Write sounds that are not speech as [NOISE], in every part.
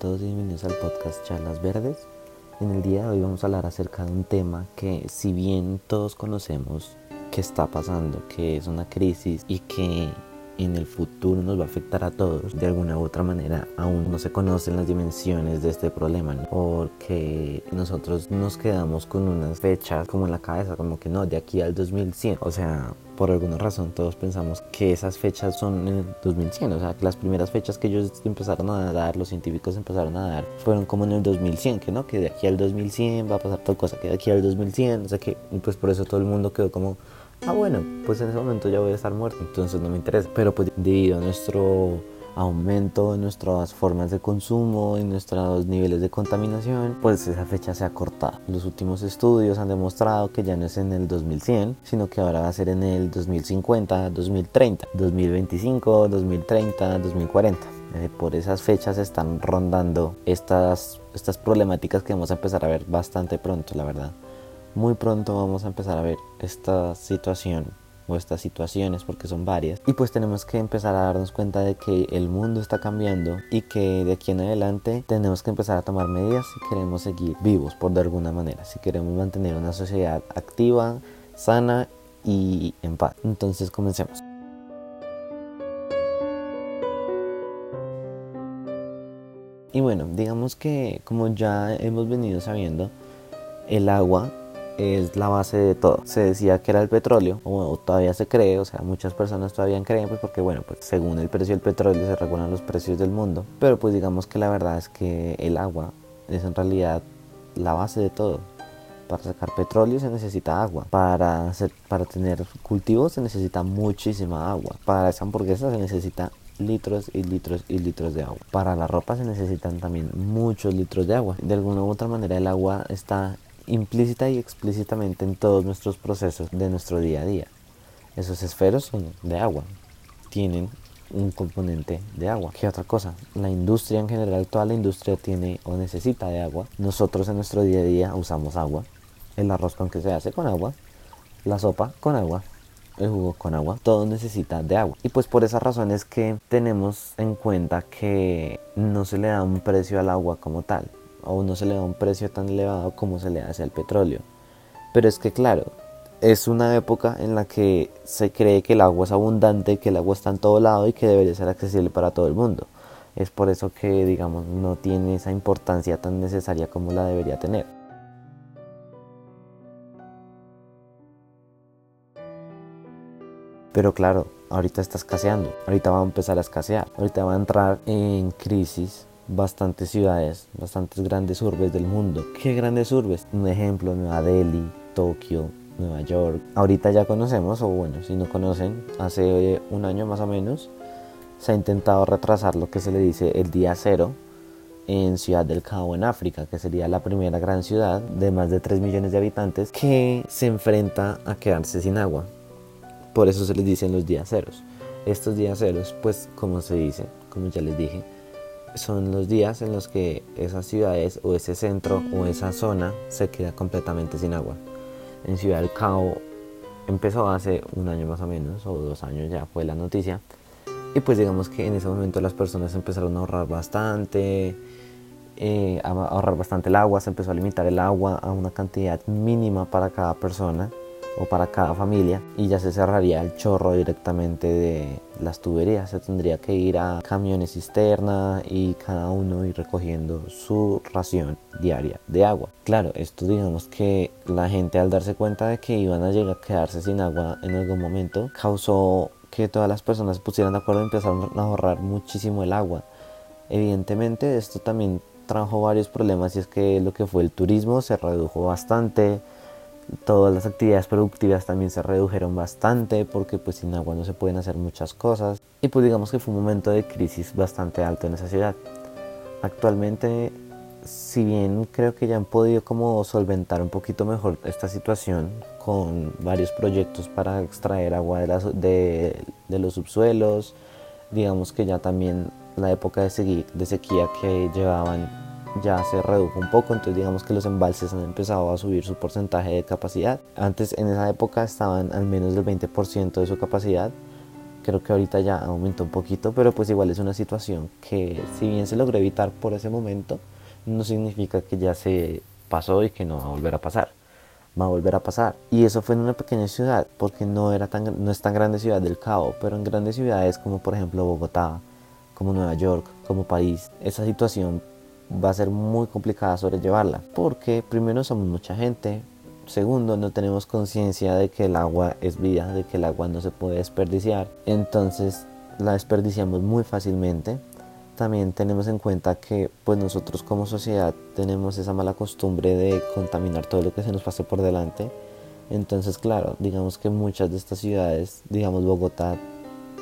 todos y bienvenidos al podcast Charlas Verdes. En el día de hoy vamos a hablar acerca de un tema que si bien todos conocemos que está pasando, que es una crisis y que en el futuro nos va a afectar a todos de alguna u otra manera. Aún no se conocen las dimensiones de este problema, porque nosotros nos quedamos con unas fechas como en la cabeza, como que no, de aquí al 2100. O sea, por alguna razón todos pensamos que esas fechas son en el 2100, o sea, que las primeras fechas que ellos empezaron a dar, los científicos empezaron a dar, fueron como en el 2100, que no, que de aquí al 2100 va a pasar tal cosa, que de aquí al 2100, o sea que, pues por eso todo el mundo quedó como ah bueno, pues en ese momento ya voy a estar muerto, entonces no me interesa. Pero pues debido a nuestro aumento en nuestras formas de consumo y nuestros niveles de contaminación, pues esa fecha se ha cortado. Los últimos estudios han demostrado que ya no es en el 2100, sino que ahora va a ser en el 2050, 2030, 2025, 2030, 2040. por esas fechas están rondando estas, estas problemáticas que vamos a empezar a ver bastante pronto, la verdad muy pronto vamos a empezar a ver esta situación o estas situaciones porque son varias. Y pues tenemos que empezar a darnos cuenta de que el mundo está cambiando y que de aquí en adelante tenemos que empezar a tomar medidas si queremos seguir vivos por de alguna manera. Si queremos mantener una sociedad activa sana y en paz. Entonces comencemos. Y bueno digamos que como ya hemos venido sabiendo el agua es la base de todo. Se decía que era el petróleo, o todavía se cree, o sea, muchas personas todavía creen, pues porque bueno, pues según el precio del petróleo se regulan los precios del mundo, pero pues digamos que la verdad es que el agua es en realidad la base de todo. Para sacar petróleo se necesita agua. Para, hacer, para tener cultivos se necesita muchísima agua. Para esa hamburguesa se necesita litros y litros y litros de agua. Para la ropa se necesitan también muchos litros de agua. De alguna u otra manera el agua está implícita y explícitamente en todos nuestros procesos de nuestro día a día. Esos esferos son de agua, tienen un componente de agua. ¿Qué otra cosa? La industria en general, toda la industria tiene o necesita de agua. Nosotros en nuestro día a día usamos agua. El arroz con que se hace con agua, la sopa con agua, el jugo con agua, todo necesita de agua. Y pues por esa razón es que tenemos en cuenta que no se le da un precio al agua como tal o no se le da un precio tan elevado como se le hace al petróleo. Pero es que claro, es una época en la que se cree que el agua es abundante, que el agua está en todo lado y que debería ser accesible para todo el mundo. Es por eso que, digamos, no tiene esa importancia tan necesaria como la debería tener. Pero claro, ahorita está escaseando, ahorita va a empezar a escasear, ahorita va a entrar en crisis bastantes ciudades, bastantes grandes urbes del mundo. ¿Qué grandes urbes? Un ejemplo, Nueva Delhi, Tokio, Nueva York. Ahorita ya conocemos, o bueno, si no conocen, hace un año más o menos, se ha intentado retrasar lo que se le dice el día cero en Ciudad del Cabo en África, que sería la primera gran ciudad de más de 3 millones de habitantes que se enfrenta a quedarse sin agua. Por eso se les dicen los días ceros. Estos días ceros, pues como se dice, como ya les dije, son los días en los que esas ciudades o ese centro o esa zona se queda completamente sin agua. En Ciudad del Cabo empezó hace un año más o menos, o dos años ya fue la noticia. Y pues digamos que en ese momento las personas empezaron a ahorrar bastante, eh, a ahorrar bastante el agua, se empezó a limitar el agua a una cantidad mínima para cada persona o para cada familia y ya se cerraría el chorro directamente de las tuberías. Se tendría que ir a camiones cisterna y cada uno ir recogiendo su ración diaria de agua. Claro, esto digamos que la gente al darse cuenta de que iban a llegar a quedarse sin agua en algún momento causó que todas las personas se pusieran de acuerdo y empezaron a ahorrar muchísimo el agua. Evidentemente esto también trajo varios problemas y es que lo que fue el turismo se redujo bastante, todas las actividades productivas también se redujeron bastante porque pues sin agua no se pueden hacer muchas cosas y pues digamos que fue un momento de crisis bastante alto en esa ciudad. Actualmente, si bien creo que ya han podido como solventar un poquito mejor esta situación con varios proyectos para extraer agua de, de, de los subsuelos, digamos que ya también la época de, de sequía que llevaban ya se redujo un poco, entonces digamos que los embalses han empezado a subir su porcentaje de capacidad. Antes en esa época estaban al menos del 20% de su capacidad, creo que ahorita ya aumentó un poquito, pero pues igual es una situación que si bien se logró evitar por ese momento, no significa que ya se pasó y que no va a volver a pasar. Va a volver a pasar. Y eso fue en una pequeña ciudad, porque no, era tan, no es tan grande Ciudad del Cabo, pero en grandes ciudades como por ejemplo Bogotá, como Nueva York, como París, esa situación va a ser muy complicada sobrellevarla, porque primero somos mucha gente, segundo no tenemos conciencia de que el agua es vida, de que el agua no se puede desperdiciar, entonces la desperdiciamos muy fácilmente. También tenemos en cuenta que pues nosotros como sociedad tenemos esa mala costumbre de contaminar todo lo que se nos pase por delante. Entonces, claro, digamos que muchas de estas ciudades, digamos Bogotá,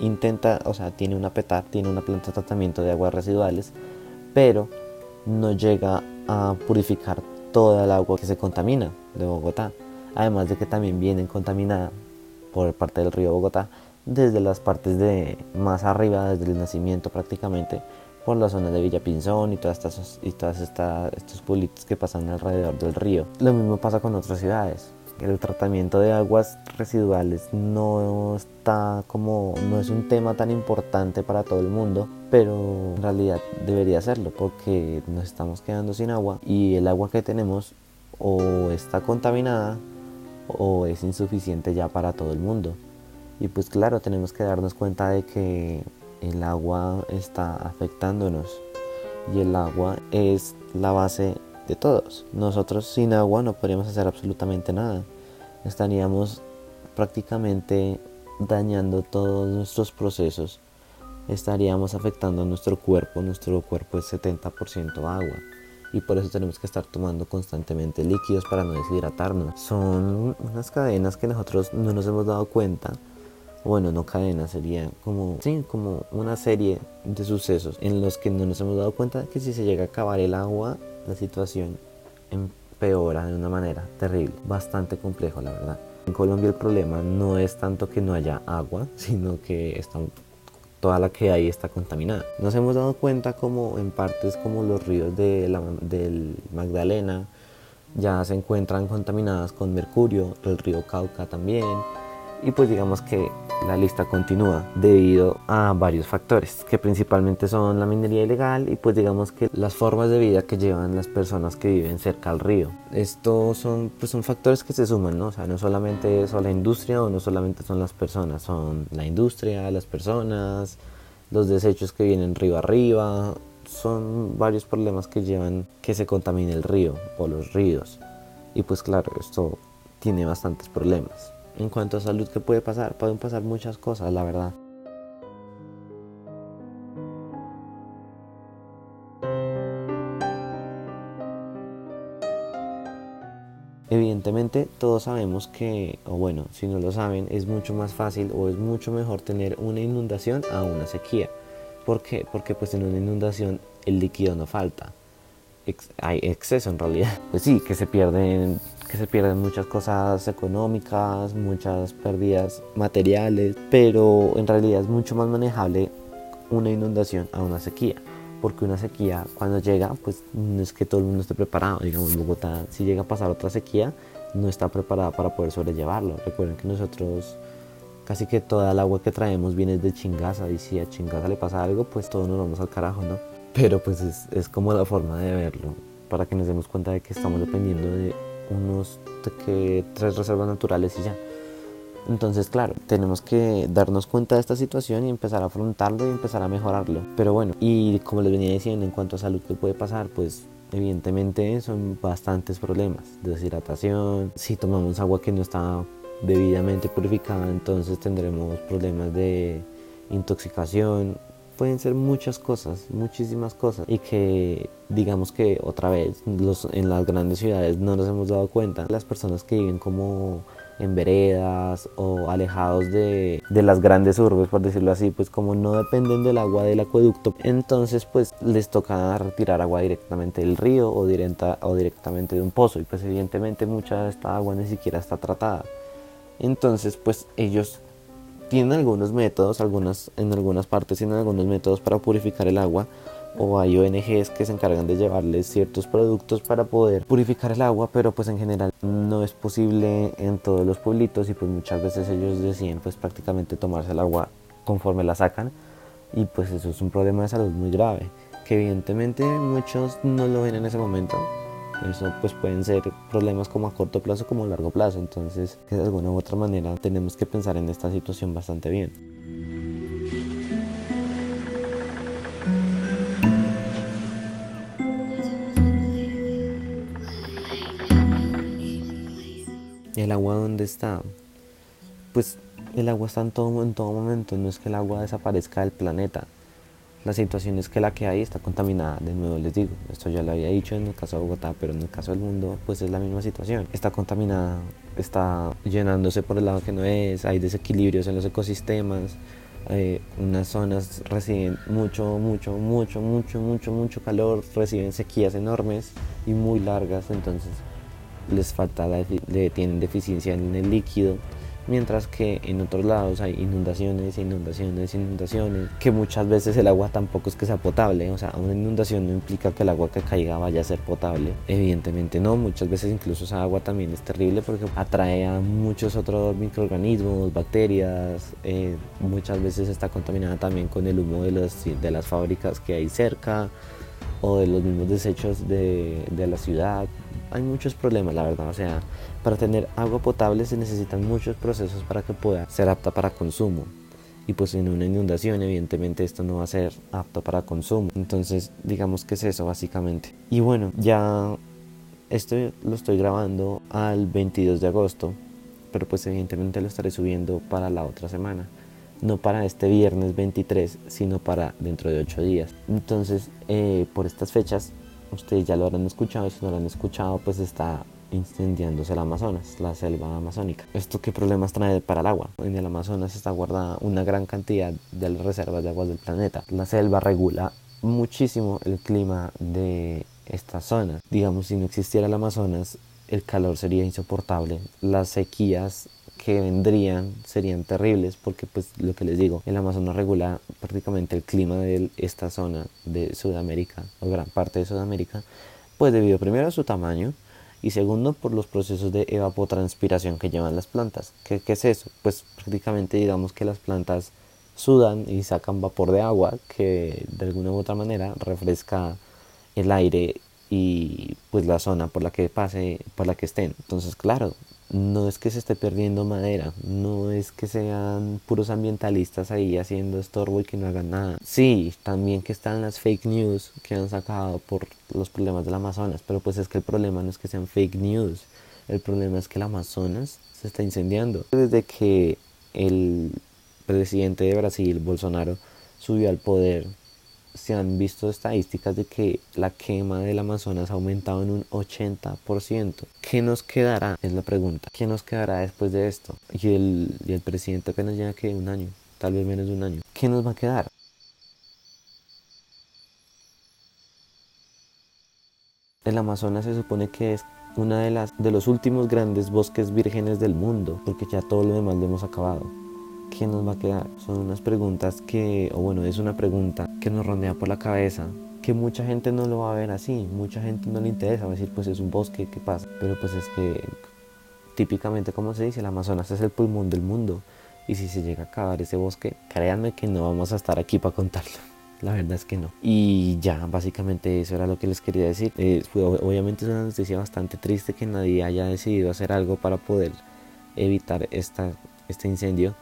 intenta, o sea, tiene una PETA, tiene una planta de tratamiento de aguas residuales, pero no llega a purificar toda el agua que se contamina de Bogotá. Además de que también viene contaminada por parte del río Bogotá desde las partes de más arriba, desde el nacimiento prácticamente, por la zona de Villapinzón y todas estas y todas estas, estos pueblitos que pasan alrededor del río. Lo mismo pasa con otras ciudades el tratamiento de aguas residuales no está como no es un tema tan importante para todo el mundo pero en realidad debería serlo porque nos estamos quedando sin agua y el agua que tenemos o está contaminada o es insuficiente ya para todo el mundo. Y pues claro tenemos que darnos cuenta de que el agua está afectándonos y el agua es la base todos. Nosotros sin agua no podríamos hacer absolutamente nada. Estaríamos prácticamente dañando todos nuestros procesos. Estaríamos afectando a nuestro cuerpo. Nuestro cuerpo es 70% agua. Y por eso tenemos que estar tomando constantemente líquidos para no deshidratarnos. Son unas cadenas que nosotros no nos hemos dado cuenta bueno, no cadenas, sería como, sí, como una serie de sucesos en los que no nos hemos dado cuenta que si se llega a acabar el agua, la situación empeora de una manera terrible, bastante complejo la verdad. En Colombia el problema no es tanto que no haya agua, [LAUGHS] sino que está, toda la que hay está contaminada. Nos hemos dado cuenta como en partes como los ríos del Magdalena ya se encuentran contaminadas con mercurio, el río Cauca también, y pues digamos que la lista continúa debido a varios factores que principalmente son la minería ilegal y pues digamos que las formas de vida que llevan las personas que viven cerca al río. Estos son pues son factores que se suman, ¿no? O sea, no solamente es la industria o no solamente son las personas, son la industria, las personas, los desechos que vienen río arriba, son varios problemas que llevan que se contamine el río o los ríos. Y pues claro, esto tiene bastantes problemas. En cuanto a salud, ¿qué puede pasar? Pueden pasar muchas cosas, la verdad. Evidentemente todos sabemos que, o bueno, si no lo saben, es mucho más fácil o es mucho mejor tener una inundación a una sequía. ¿Por qué? Porque pues en una inundación el líquido no falta. hay exceso en realidad. [LAUGHS] Pues sí, que se pierden que se pierden muchas cosas económicas, muchas pérdidas materiales, pero en realidad es mucho más manejable una inundación a una sequía. Porque una sequía cuando llega, pues no es que todo el mundo esté preparado. Digamos, Bogotá, si llega a pasar otra sequía, no está preparada para poder sobrellevarlo. Recuerden que nosotros casi que toda el agua que traemos viene de Chingaza y si a Chingaza le pasa algo, pues todos nos vamos al carajo, ¿no? Pero pues es, es como la forma de verlo, para que nos demos cuenta de que estamos dependiendo de unos tres reservas naturales y ya. Entonces, claro, tenemos que darnos cuenta de esta situación y empezar a afrontarlo y empezar a mejorarlo. Pero bueno, y como les venía diciendo, en cuanto a salud, ¿qué puede pasar? Pues evidentemente son bastantes problemas. Deshidratación, si tomamos agua que no está debidamente purificada, entonces tendremos problemas de intoxicación, pueden ser muchas cosas, muchísimas cosas y que digamos que otra vez los, en las grandes ciudades no nos hemos dado cuenta. Las personas que viven como en veredas o alejados de, de, las grandes urbes, por decirlo así, pues como no dependen del agua del acueducto, entonces pues les toca retirar agua directamente del río o, directa, o directamente de un pozo y pues evidentemente mucha de esta agua ni siquiera está tratada. Entonces pues ellos tienen algunos métodos, algunas, en algunas partes tienen algunos métodos para purificar el agua o hay ONGs que se encargan de llevarles ciertos productos para poder purificar el agua, pero pues en general no es posible en todos los pueblitos y pues muchas veces ellos deciden pues prácticamente tomarse el agua conforme la sacan y pues eso es un problema de salud muy grave que evidentemente muchos no lo ven en ese momento eso pues pueden ser problemas como a corto plazo como a largo plazo. Entonces de alguna u otra manera tenemos que pensar en esta situación bastante bien. El agua dónde está pues el agua está en todo, en todo momento, no es que el agua desaparezca del planeta. La situación es que la que hay está contaminada, de nuevo les digo, esto ya lo había dicho en el caso de Bogotá, pero en el caso del mundo pues es la misma situación. Está contaminada, está llenándose por el lado que no es, hay desequilibrios en los ecosistemas, eh, unas zonas reciben mucho, mucho, mucho, mucho, mucho, mucho calor, reciben sequías enormes y muy largas, entonces les falta, le tienen deficiencia en el líquido mientras que en otros lados hay inundaciones, inundaciones, inundaciones, que muchas veces el agua tampoco es que sea potable, o sea, una inundación no implica que el agua que caiga vaya a ser potable, evidentemente no, muchas veces incluso esa agua también es terrible porque atrae a muchos otros microorganismos, bacterias, eh, muchas veces está contaminada también con el humo de, los, de las fábricas que hay cerca o de los mismos desechos de, de la ciudad, hay muchos problemas, la verdad. O sea, para tener agua potable se necesitan muchos procesos para que pueda ser apta para consumo. Y pues en una inundación, evidentemente, esto no va a ser apto para consumo. Entonces, digamos que es eso, básicamente. Y bueno, ya esto lo estoy grabando al 22 de agosto, pero pues evidentemente lo estaré subiendo para la otra semana. No para este viernes 23, sino para dentro de 8 días. Entonces, eh, por estas fechas, ustedes ya lo habrán escuchado, si no lo han escuchado, pues está incendiándose el Amazonas, la selva amazónica. ¿Esto qué problemas trae para el agua? En el Amazonas está guardada una gran cantidad de las reservas de aguas del planeta. La selva regula muchísimo el clima de esta zona. Digamos, si no existiera el Amazonas, el calor sería insoportable. Las sequías que vendrían serían terribles porque pues lo que les digo, el Amazonas regula prácticamente el clima de esta zona de Sudamérica o gran parte de Sudamérica, pues debido primero a su tamaño y segundo por los procesos de evapotranspiración que llevan las plantas. ¿Qué, ¿Qué, es eso? Pues prácticamente digamos que las plantas sudan y sacan vapor de agua que de alguna u otra manera refresca el aire y pues la zona por la que pase, por la que estén. Entonces, claro, no es que se esté perdiendo madera, no es que sean puros ambientalistas ahí haciendo estorbo y que no hagan nada. Sí, también que están las fake news que han sacado por los problemas del Amazonas, pero pues es que el problema no es que sean fake news, el problema es que el Amazonas se está incendiando. Desde que el presidente de Brasil, Bolsonaro, subió al poder se han visto estadísticas de que la quema del Amazonas ha aumentado en un 80%. ¿Qué nos quedará? Es la pregunta. ¿Qué nos quedará después de esto? Y el, y el presidente apenas lleva que un año, tal vez menos de un año. ¿Qué nos va a quedar? El Amazonas se supone que es una de las de los últimos grandes bosques vírgenes del mundo, porque ya todo lo demás lo hemos acabado. ¿Qué nos va a quedar? Son unas preguntas que, o bueno, es una pregunta que nos rondea por la cabeza, que mucha gente no lo va a ver así, mucha gente no le interesa, decir, pues es un bosque, ¿qué pasa? Pero pues es que típicamente, como se dice, el Amazonas es el pulmón del mundo. Y si se llega a acabar ese bosque, créanme que no vamos a estar aquí para contarlo. [LAUGHS] La verdad es que no. Y ya, básicamente eso era lo que les quería decir. Eh, obviamente es una noticia bastante triste que nadie haya decidido hacer algo para poder evitar esta, este incendio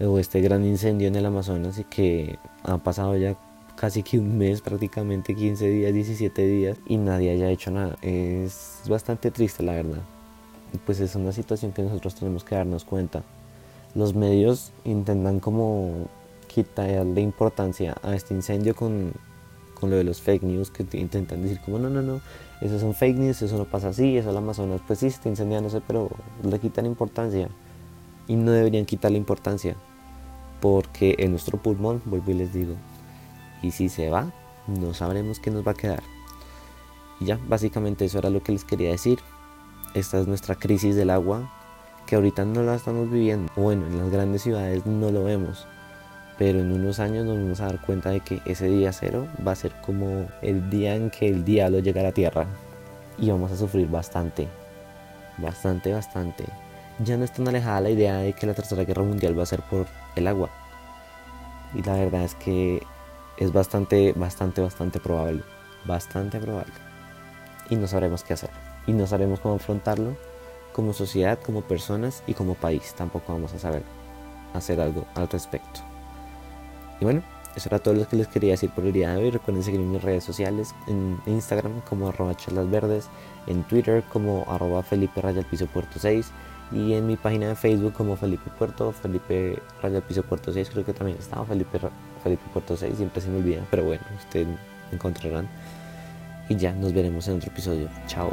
o este gran incendio en el Amazonas y que ha pasado ya casi que un mes, prácticamente 15 días, 17 días y nadie haya hecho nada. Es bastante triste la verdad. Pues es una situación que nosotros tenemos que darnos cuenta. Los medios intentan como quitarle importancia a este incendio con, con lo de los fake news que intentan decir como no, no, no, eso son fake news, eso no pasa así, eso el Amazonas pues sí está incendiándose, pero le quitan importancia y no deberían quitarle importancia porque en nuestro pulmón, vuelvo y les digo, y si se va, no sabremos qué nos va a quedar. Y ya, básicamente eso era lo que les quería decir. Esta es nuestra crisis del agua, que ahorita no la estamos viviendo. Bueno, en las grandes ciudades no lo vemos, pero en unos años nos vamos a dar cuenta de que ese día cero va a ser como el día en que el diablo llega a la tierra. Y vamos a sufrir bastante, bastante, bastante ya no es tan alejada la idea de que la Tercera Guerra Mundial va a ser por el agua. Y la verdad es que es bastante, bastante, bastante probable. Bastante probable. Y no sabremos qué hacer. Y no sabremos cómo afrontarlo como sociedad, como personas y como país. Tampoco vamos a saber hacer algo al respecto. Y bueno, eso era todo lo que les quería decir por el día de hoy. Recuerden seguirme en mis redes sociales, en Instagram como arroba charlas verdes, en Twitter como arroba Felipe Raya Piso Puerto 6 y en mi página de Facebook como Felipe Puerto, Felipe Raya Piso Puerto 6, creo que también estaba Felipe, Felipe Puerto 6, siempre se me olvida, pero bueno, ustedes encontrarán. Y ya, nos veremos en otro episodio. Chao.